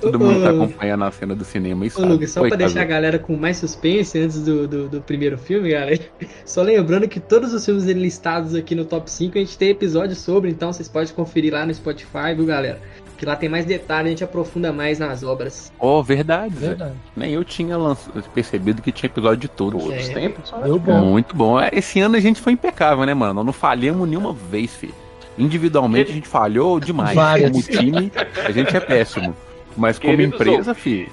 todo mundo tá acompanhando a cena do cinema. Isso Ô, Lucas, só pra deixar a galera com mais suspense antes do, do, do, primeiro filme, galera. Só lembrando que todos os filmes listados aqui no top 5 a gente tem episódio sobre, então vocês podem conferir lá no Spotify, viu, galera? que lá tem mais detalhes, a gente aprofunda mais nas obras. Oh, verdade. verdade. Nem eu tinha percebido que tinha episódio de todos. É. tem episódio. Bom. Muito bom. É, esse ano a gente foi impecável, né, mano? Não falhamos nenhuma vez, filho. Individualmente a gente falhou demais. Várias. Como time, a gente é péssimo. Mas como Queridos empresa, filho.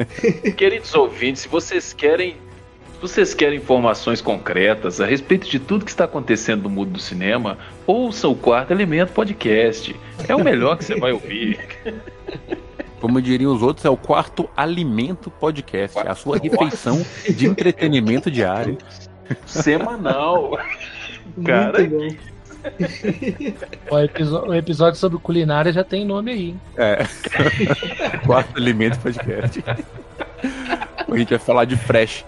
Queridos ouvintes, se vocês querem se vocês querem informações concretas a respeito de tudo que está acontecendo no mundo do cinema, ouçam o Quarto Elemento Podcast. É o melhor que você vai ouvir. Como diriam os outros, é o Quarto Alimento Podcast. A sua refeição de entretenimento diário. Semanal. Cara, episódio, o, episódio sobre culinária já tem nome aí. É. Quarto Alimento Podcast. A gente vai falar de fresh.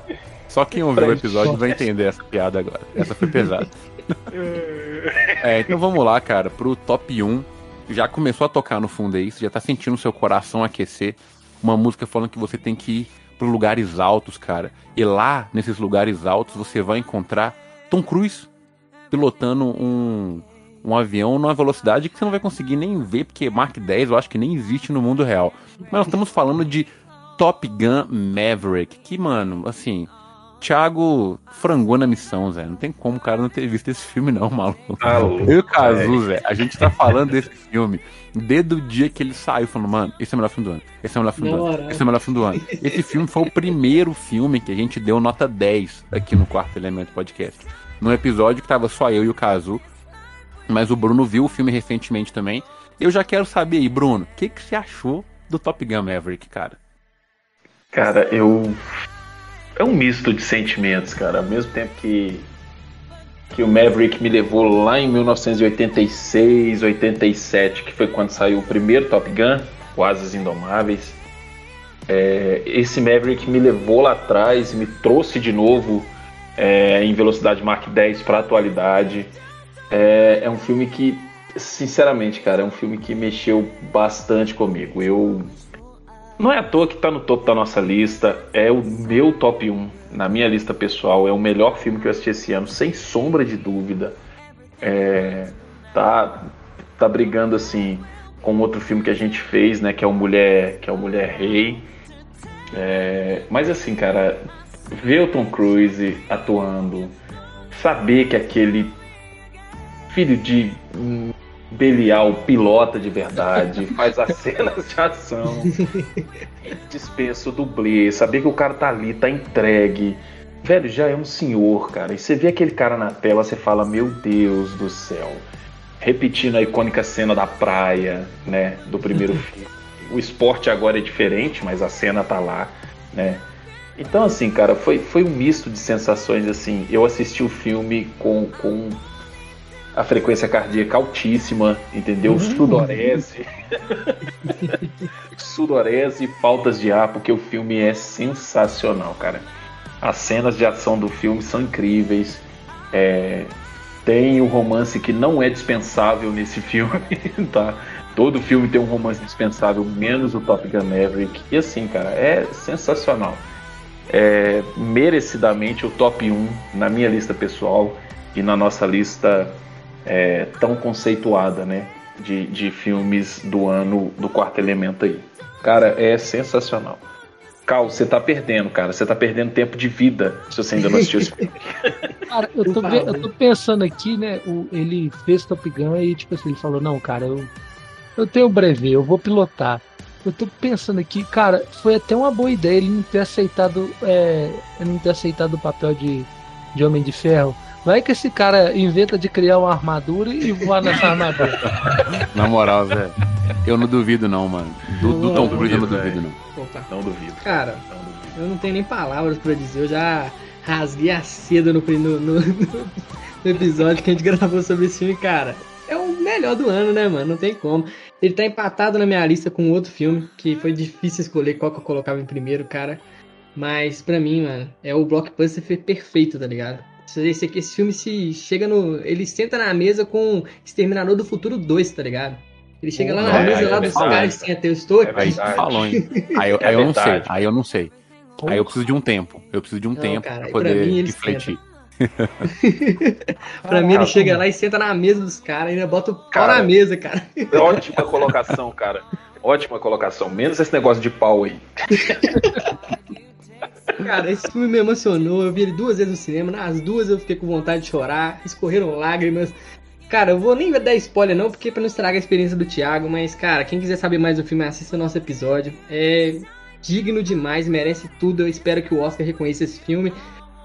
Só quem ouviu o episódio vai entender essa piada agora. Essa foi pesada. é, então vamos lá, cara, pro top 1. Já começou a tocar no fundo aí, você já tá sentindo o seu coração aquecer. Uma música falando que você tem que ir para lugares altos, cara. E lá, nesses lugares altos, você vai encontrar Tom Cruise pilotando um, um avião numa velocidade que você não vai conseguir nem ver, porque Mark 10 eu acho que nem existe no mundo real. Mas nós estamos falando de Top Gun Maverick, que, mano, assim, Thiago frangou na missão, Zé. Não tem como o cara não ter visto esse filme, não, maluco. Ah, eu e o Cazu, Zé, a gente tá falando desse filme desde o dia que ele saiu, falando, mano, esse é o melhor filme do ano. Esse é o melhor filme do ano. Esse é o melhor filme do ano. Esse filme foi o primeiro filme que a gente deu nota 10 aqui no Quarto Elemento Podcast. Num episódio que tava só eu e o Cazu. Mas o Bruno viu o filme recentemente também. Eu já quero saber aí, Bruno, o que, que você achou do Top Gun Maverick, cara? Cara, eu é um misto de sentimentos, cara. Ao mesmo tempo que que o Maverick me levou lá em 1986, 87, que foi quando saiu o primeiro Top Gun, o Asas Indomáveis. É, esse Maverick me levou lá atrás, me trouxe de novo é, em velocidade Mach 10 para a atualidade. É, é um filme que, sinceramente, cara, é um filme que mexeu bastante comigo. Eu não é à toa que está no topo da nossa lista. É o meu top 1 na minha lista pessoal. É o melhor filme que eu assisti esse ano, sem sombra de dúvida. É, tá, tá brigando assim com outro filme que a gente fez, né? Que é o Mulher, que é o Mulher Rei. É, mas assim, cara, ver o Tom Cruise atuando, saber que aquele filho de Belial pilota de verdade, faz as cenas de ação, dispensa o dublê, saber que o cara tá ali, tá entregue. Velho, já é um senhor, cara. E você vê aquele cara na tela, você fala, meu Deus do céu. Repetindo a icônica cena da praia, né, do primeiro filme. O esporte agora é diferente, mas a cena tá lá, né? Então, assim, cara, foi, foi um misto de sensações, assim. Eu assisti o filme com, com a frequência cardíaca altíssima, entendeu? Uhum. Sudorese. Sudorese e faltas de ar, porque o filme é sensacional, cara. As cenas de ação do filme são incríveis. É... Tem o romance que não é dispensável nesse filme, tá? Todo filme tem um romance dispensável, menos o Top Gun Maverick. E assim, cara, é sensacional. É merecidamente o top 1 na minha lista pessoal e na nossa lista é, tão conceituada, né? De, de filmes do ano do quarto elemento aí. Cara, é sensacional. Cal, você tá perdendo, cara. Você tá perdendo tempo de vida se você ainda não assistiu esse filme. Cara, eu tô, eu tô pensando aqui, né? O, ele fez Top Gun e, tipo assim, ele falou: Não, cara, eu, eu tenho brevê, eu vou pilotar. Eu tô pensando aqui, cara, foi até uma boa ideia ele não ter aceitado, é, ele não ter aceitado o papel de, de Homem de Ferro. Vai que esse cara inventa de criar uma armadura e voar nessa armadura. Na moral, Zé. Eu não duvido, não, mano. Do, do Tom Cruise eu não duvido, duvido, não. Opa. Não duvido. Cara, Não duvido. eu não tenho nem palavras pra dizer. Eu já rasguei a seda no, no, no, no episódio que a gente gravou sobre esse filme, cara. É o melhor do ano, né, mano? Não tem como. Ele tá empatado na minha lista com outro filme, que foi difícil escolher qual que eu colocava em primeiro, cara. Mas pra mim, mano, é o blockbuster perfeito, tá ligado? Esse, aqui, esse filme se chega no. Ele senta na mesa com Exterminador do Futuro 2, tá ligado? Ele chega lá na É, mesa é lá dos caras e senta, eu estou É aqui. verdade. Falou, hein? Aí eu, É aí eu não sei. Aí eu não sei. Aí eu preciso de um tempo. Eu preciso de um Não, tempo cara, pra pra poder mim ele refletir. Pra mim, ele chega lá e senta na mesa dos caras, ainda bota o pau Cara. na mesa, cara. Ótima colocação, cara. Ótima colocação. Menos esse negócio de pau aí. Cara, esse filme me emocionou. Eu vi ele duas vezes no cinema. Nas duas eu fiquei com vontade de chorar. Escorreram lágrimas. Cara, eu vou nem dar spoiler não, porque pra não estragar a experiência do Thiago. Mas, cara, quem quiser saber mais do filme, assista o nosso episódio. É digno demais, merece tudo. Eu espero que o Oscar reconheça esse filme.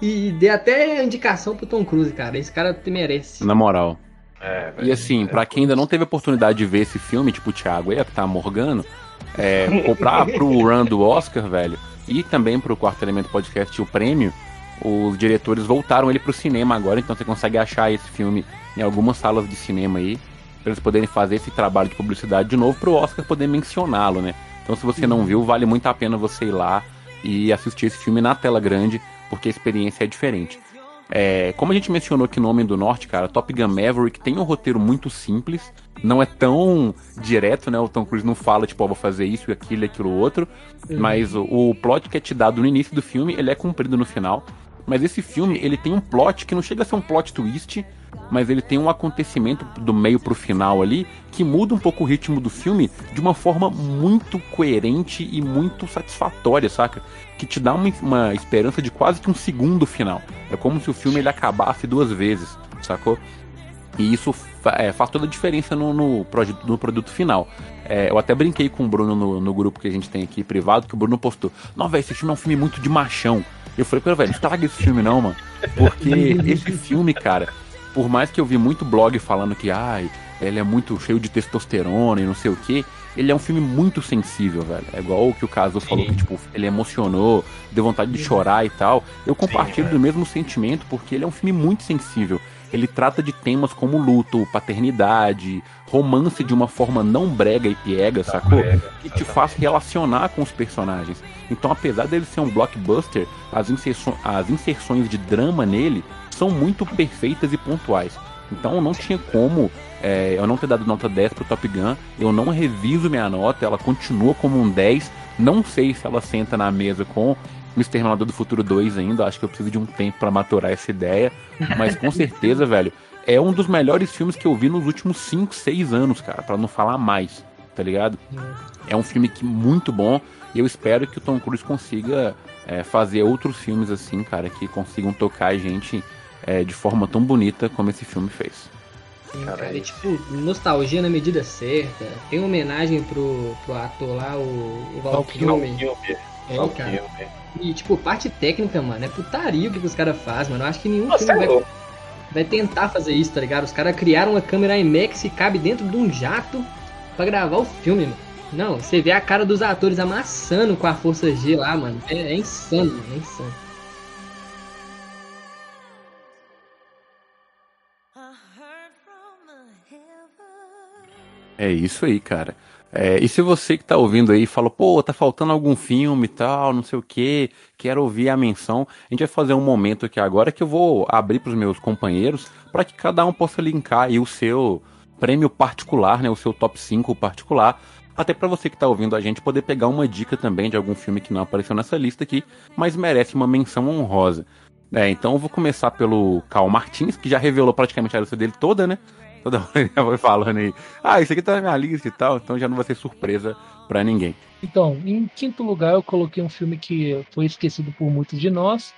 E dê até indicação pro Tom Cruise, cara. Esse cara merece. Na moral. É, E assim, pra quem ainda não teve oportunidade de ver esse filme, tipo o Thiago aí, que tá morgando, é, comprar pro run do Oscar, velho, e também pro Quarto Elemento Podcast o prêmio, os diretores voltaram ele pro cinema agora, então você consegue achar esse filme em algumas salas de cinema aí, pra eles poderem fazer esse trabalho de publicidade de novo pro Oscar poder mencioná-lo, né? Então se você não viu, vale muito a pena você ir lá e assistir esse filme na tela grande, porque a experiência é diferente. É, como a gente mencionou aqui no Homem do Norte, cara, Top Gun Maverick tem um roteiro muito simples, não é tão direto, né? O Tom Cruise não fala, tipo, ó, vou fazer isso, aquilo e aquilo outro, mas o, o plot que é te dado no início do filme, ele é cumprido no final. Mas esse filme, ele tem um plot que não chega a ser um plot twist, mas ele tem um acontecimento do meio pro final ali que muda um pouco o ritmo do filme de uma forma muito coerente e muito satisfatória, saca? Que te dá uma, uma esperança de quase que um segundo final. É como se o filme ele acabasse duas vezes, sacou? E isso é, faz toda a diferença no, no, no produto final. É, eu até brinquei com o Bruno no, no grupo que a gente tem aqui privado, que o Bruno postou: Não, velho, esse filme é um filme muito de machão. Eu falei, pera, velho, não estraga esse filme não, mano. Porque esse filme, cara, por mais que eu vi muito blog falando que, ai, ele é muito cheio de testosterona e não sei o que, ele é um filme muito sensível, velho. É igual o que o Caso falou, que, tipo, ele emocionou, deu vontade de chorar e tal. Eu compartilho do mesmo sentimento, porque ele é um filme muito sensível. Ele trata de temas como luto, paternidade, romance de uma forma não brega e piega, sacou? que te faz relacionar com os personagens. Então, apesar dele ser um blockbuster, as, inserço- as inserções de drama nele são muito perfeitas e pontuais. Então, não tinha como é, eu não ter dado nota 10 pro Top Gun. Eu não reviso minha nota, ela continua como um 10. Não sei se ela senta na mesa com o Exterminador do Futuro 2 ainda. Acho que eu preciso de um tempo para maturar essa ideia. Mas com certeza, velho, é um dos melhores filmes que eu vi nos últimos 5, 6 anos, cara, para não falar mais, tá ligado? É um filme que muito bom e eu espero que o Tom Cruise consiga é, fazer outros filmes assim, cara, que consigam tocar a gente é, de forma tão bonita como esse filme fez. Sim, Cara, e, tipo, nostalgia na medida certa. Tem homenagem pro, pro ator lá, o, o Val Kilmer. Filme, É, Val cara. Kilmer. E, tipo, parte técnica, mano, é putaria o que, que os caras fazem, mano. Eu acho que nenhum Nossa, filme é vai, vai tentar fazer isso, tá ligado? Os caras criaram uma câmera IMAX que cabe dentro de um jato pra gravar o filme, mano. Não, você vê a cara dos atores amassando com a força G lá, mano. É, é insano, mano, é insano. É isso aí, cara. É, e se você que tá ouvindo aí fala, pô, tá faltando algum filme e tal, não sei o que, quero ouvir a menção, a gente vai fazer um momento aqui agora que eu vou abrir pros meus companheiros para que cada um possa linkar aí o seu prêmio particular, né, o seu top 5 particular, até para você que tá ouvindo a gente poder pegar uma dica também de algum filme que não apareceu nessa lista aqui, mas merece uma menção honrosa. É, então eu vou começar pelo Cal Martins, que já revelou praticamente a lista dele toda, né? Toda hora ele vai falando aí, ah, isso aqui tá na minha lista e tal, então já não vai ser surpresa para ninguém. Então, em quinto lugar, eu coloquei um filme que foi esquecido por muitos de nós,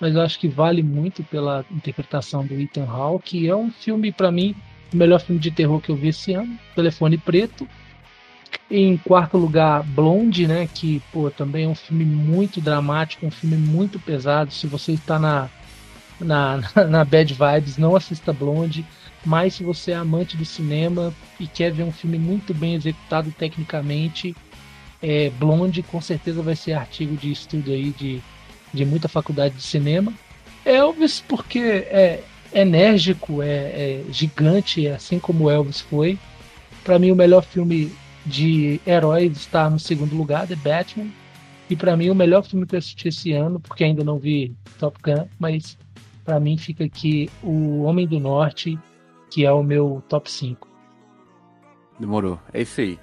mas eu acho que vale muito pela interpretação do Ethan Hawke, que é um filme, para mim, o melhor filme de terror que eu vi esse ano, Telefone Preto. Em quarto lugar, Blonde, né, que pô, também é um filme muito dramático, um filme muito pesado. Se você está na, na, na Bad Vibes, não assista Blonde. Mas se você é amante do cinema e quer ver um filme muito bem executado tecnicamente, é, Blonde com certeza vai ser artigo de estudo aí de, de muita faculdade de cinema. Elvis, porque é enérgico, é, é gigante, assim como Elvis foi. Para mim, o melhor filme de heróis está no segundo lugar, The Batman. E para mim, o melhor filme que eu assisti esse ano, porque ainda não vi Top Gun, mas para mim fica aqui O Homem do Norte que é o meu top 5. Demorou. É isso aí.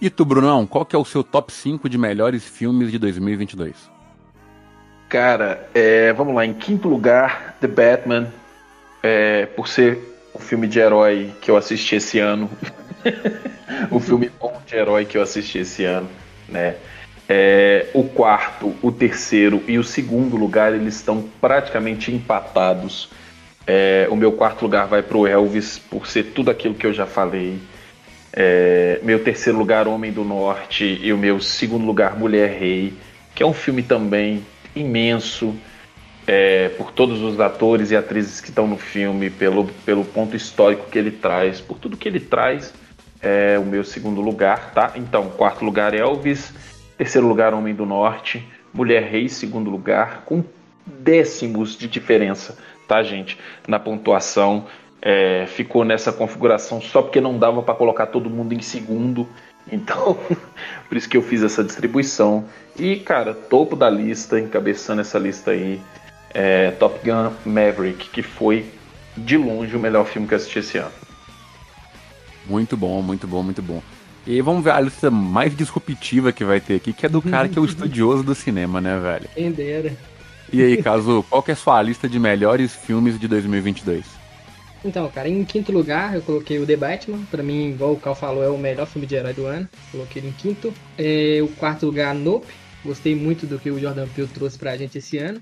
E tu, Brunão, qual que é o seu top 5 de melhores filmes de 2022? Cara, é, vamos lá. Em quinto lugar, The Batman. É, por ser o filme de herói que eu assisti esse ano. o filme bom de herói que eu assisti esse ano, né? É, o quarto, o terceiro e o segundo lugar, eles estão praticamente empatados é, o meu quarto lugar vai para o Elvis, por ser tudo aquilo que eu já falei. É, meu terceiro lugar, Homem do Norte. E o meu segundo lugar, Mulher Rei, que é um filme também imenso. É, por todos os atores e atrizes que estão no filme, pelo, pelo ponto histórico que ele traz, por tudo que ele traz, é o meu segundo lugar, tá? Então, quarto lugar, Elvis. Terceiro lugar, Homem do Norte. Mulher Rei, segundo lugar, com décimos de diferença tá, gente? Na pontuação. É, ficou nessa configuração só porque não dava para colocar todo mundo em segundo. Então, por isso que eu fiz essa distribuição. E, cara, topo da lista, encabeçando essa lista aí, é Top Gun Maverick, que foi de longe o melhor filme que eu assisti esse ano. Muito bom, muito bom, muito bom. E vamos ver a lista mais disruptiva que vai ter aqui, que é do cara que é o estudioso do cinema, né, velho? Quem dera. E aí, Caso, qual que é a sua lista de melhores filmes de 2022? Então, cara, em quinto lugar eu coloquei o The Batman. Pra mim, igual o Cal falou, é o melhor filme de herói do ano. Coloquei ele em quinto. É, o quarto lugar, Nope. Gostei muito do que o Jordan Peele trouxe pra gente esse ano.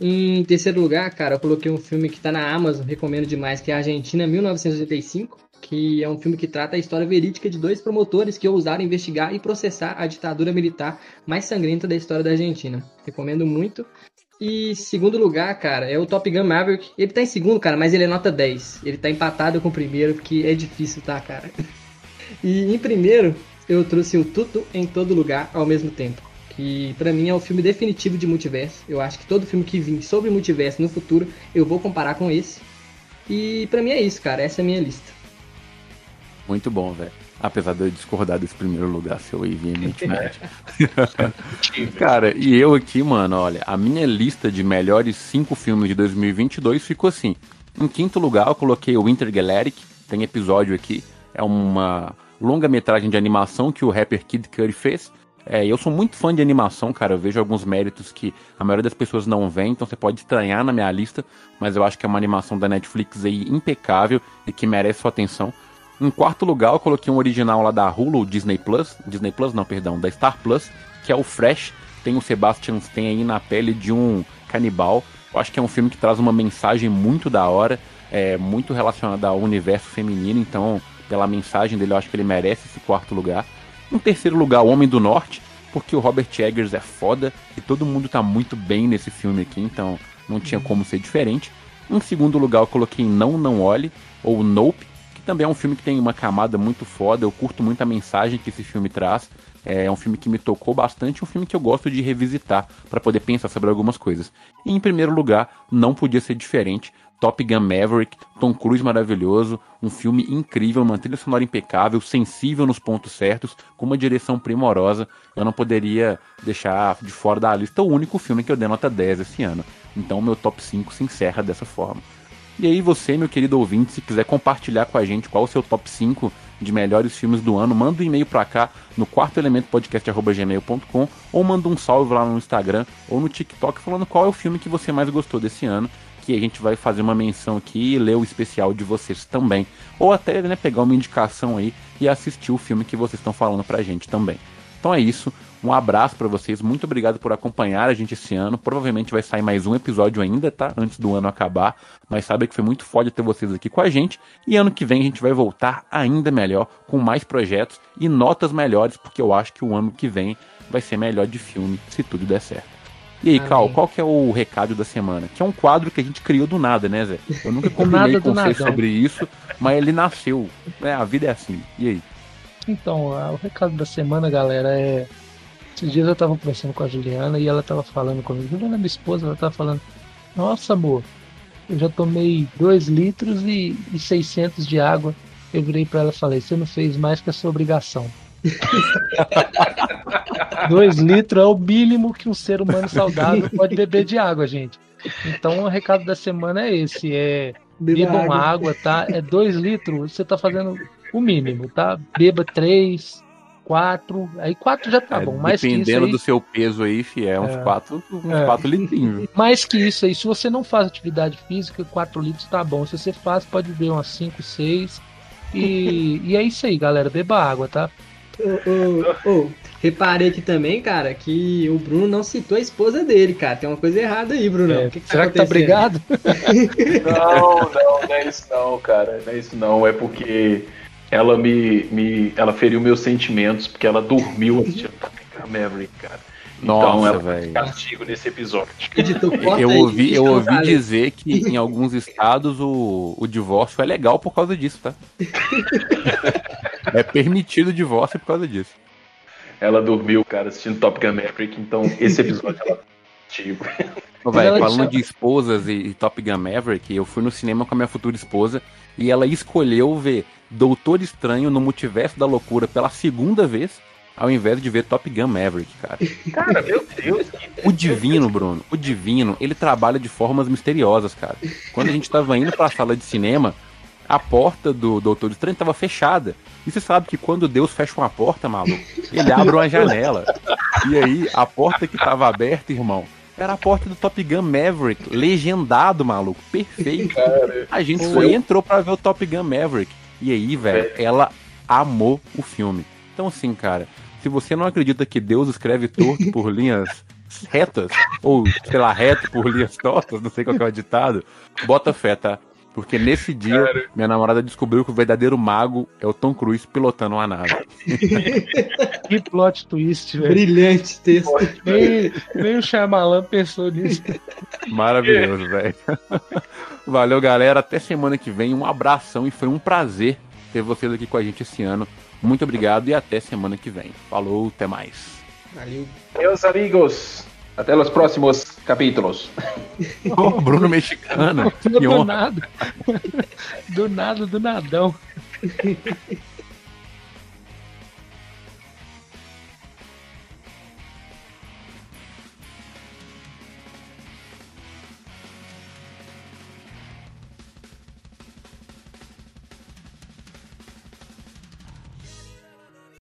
Em terceiro lugar, cara, eu coloquei um filme que tá na Amazon, recomendo demais, que é Argentina 1985, que é um filme que trata a história verídica de dois promotores que ousaram investigar e processar a ditadura militar mais sangrenta da história da Argentina. Recomendo muito. E segundo lugar, cara, é o Top Gun Maverick. Ele tá em segundo, cara, mas ele é nota 10. Ele tá empatado com o primeiro, porque é difícil, tá, cara? E em primeiro, eu trouxe o Tudo em Todo Lugar ao mesmo tempo. Que para mim é o filme definitivo de multiverso. Eu acho que todo filme que vir sobre multiverso no futuro, eu vou comparar com esse. E para mim é isso, cara. Essa é a minha lista. Muito bom, velho. Apesar de eu discordar desse primeiro lugar, seu veementemente. Cara, e eu aqui, mano, olha, a minha lista de melhores cinco filmes de 2022 ficou assim. Em quinto lugar, eu coloquei o Intergalactic, tem episódio aqui. É uma longa-metragem de animação que o rapper Kid Curry fez. É, eu sou muito fã de animação, cara. Eu vejo alguns méritos que a maioria das pessoas não vê, então você pode estranhar na minha lista, mas eu acho que é uma animação da Netflix aí impecável e que merece sua atenção. Em quarto lugar, eu coloquei um original lá da Hulu, Disney Plus. Disney Plus, não, perdão, da Star Plus, que é o Fresh. Tem o Sebastian Stan aí na pele de um canibal. Eu acho que é um filme que traz uma mensagem muito da hora, é, muito relacionada ao universo feminino. Então, pela mensagem dele, eu acho que ele merece esse quarto lugar. Em terceiro lugar, O Homem do Norte, porque o Robert Eggers é foda e todo mundo tá muito bem nesse filme aqui, então não tinha como ser diferente. Em segundo lugar, eu coloquei Não Não Olhe, ou Nope, também é um filme que tem uma camada muito foda, eu curto muito a mensagem que esse filme traz. É um filme que me tocou bastante, um filme que eu gosto de revisitar para poder pensar sobre algumas coisas. E em primeiro lugar, não podia ser diferente. Top Gun Maverick, Tom Cruise maravilhoso, um filme incrível, uma trilha sonora impecável, sensível nos pontos certos, com uma direção primorosa. Eu não poderia deixar de fora da lista o único filme que eu dei nota 10 esse ano. Então meu top 5 se encerra dessa forma. E aí você, meu querido ouvinte, se quiser compartilhar com a gente qual o seu top 5 de melhores filmes do ano, manda um e-mail para cá no quarto elemento podcast@gmail.com ou manda um salve lá no Instagram ou no TikTok falando qual é o filme que você mais gostou desse ano, que a gente vai fazer uma menção aqui e ler o especial de vocês também. Ou até né, pegar uma indicação aí e assistir o filme que vocês estão falando pra gente também. Então é isso. Um abraço para vocês. Muito obrigado por acompanhar a gente esse ano. Provavelmente vai sair mais um episódio ainda, tá? Antes do ano acabar. Mas sabe que foi muito foda ter vocês aqui com a gente. E ano que vem a gente vai voltar ainda melhor, com mais projetos e notas melhores, porque eu acho que o ano que vem vai ser melhor de filme, se tudo der certo. E aí, Cal, qual que é o recado da semana? Que é um quadro que a gente criou do nada, né, Zé? Eu nunca combinei com vocês sobre isso, mas ele nasceu. É, a vida é assim. E aí? Então, o recado da semana, galera, é esses dias eu tava conversando com a Juliana e ela tava falando comigo. Juliana, minha esposa, ela tava falando: Nossa, amor, eu já tomei 2 litros e, e 600 de água. Eu virei para ela e falei: Você não fez mais que a sua obrigação. 2 litros é o mínimo que um ser humano saudável pode beber de água, gente. Então o recado da semana é esse: é bebam água. água, tá? É 2 litros, você tá fazendo o mínimo, tá? Beba 3, quatro. Aí quatro já tá é, bom. Mais dependendo aí, do seu peso aí, fi, é uns é, quatro, uns é. quatro litrinhos. Mais que isso aí, se você não faz atividade física, quatro litros tá bom. Se você faz, pode beber umas cinco, seis. E, e é isso aí, galera. Beba água, tá? Ô, ô, ô, reparei aqui também, cara, que o Bruno não citou a esposa dele, cara. Tem uma coisa errada aí, Bruno. É, que que tá será tá que tá brigado? não, não, não é isso não, cara. Não é isso não. É porque ela me, me ela feriu meus sentimentos porque ela dormiu assistindo Top Gun Maverick, cara. Então, Nossa, então ela velho. castigo nesse episódio. eu ouvi, eu ouvi dizer que em alguns estados o, o divórcio é legal por causa disso, tá? é permitido o divórcio por causa disso. Ela dormiu, cara, assistindo Top Gun Maverick, então esse episódio ela tipo. Véio, falando de esposas e, e Top Gun Maverick, eu fui no cinema com a minha futura esposa e ela escolheu ver Doutor Estranho no Multiverso da Loucura pela segunda vez, ao invés de ver Top Gun Maverick, cara. Cara, meu Deus. O Divino, Bruno, o Divino, ele trabalha de formas misteriosas, cara. Quando a gente tava indo pra sala de cinema, a porta do Doutor Estranho tava fechada. E você sabe que quando Deus fecha uma porta, maluco, ele abre uma janela. E aí, a porta que tava aberta, irmão, era a porta do Top Gun Maverick, legendado, maluco, perfeito. A gente foi e entrou pra ver o Top Gun Maverick. E aí, velho, é. ela amou o filme. Então, assim, cara, se você não acredita que Deus escreve torto por linhas retas, ou, sei lá, reto por linhas tortas, não sei qual é o ditado, bota fé, tá? Porque nesse dia, cara. minha namorada descobriu que o verdadeiro mago é o Tom Cruise pilotando uma nave. que plot twist, velho. Brilhante texto. Nem, nem o Shyamalan pensou nisso. Maravilhoso, velho. Valeu, galera. Até semana que vem. Um abração e foi um prazer ter vocês aqui com a gente esse ano. Muito obrigado e até semana que vem. Falou, até mais. Valeu. Meus amigos, até os próximos capítulos. Oh, Bruno Mexicano. do nada. Do nada, do nadão.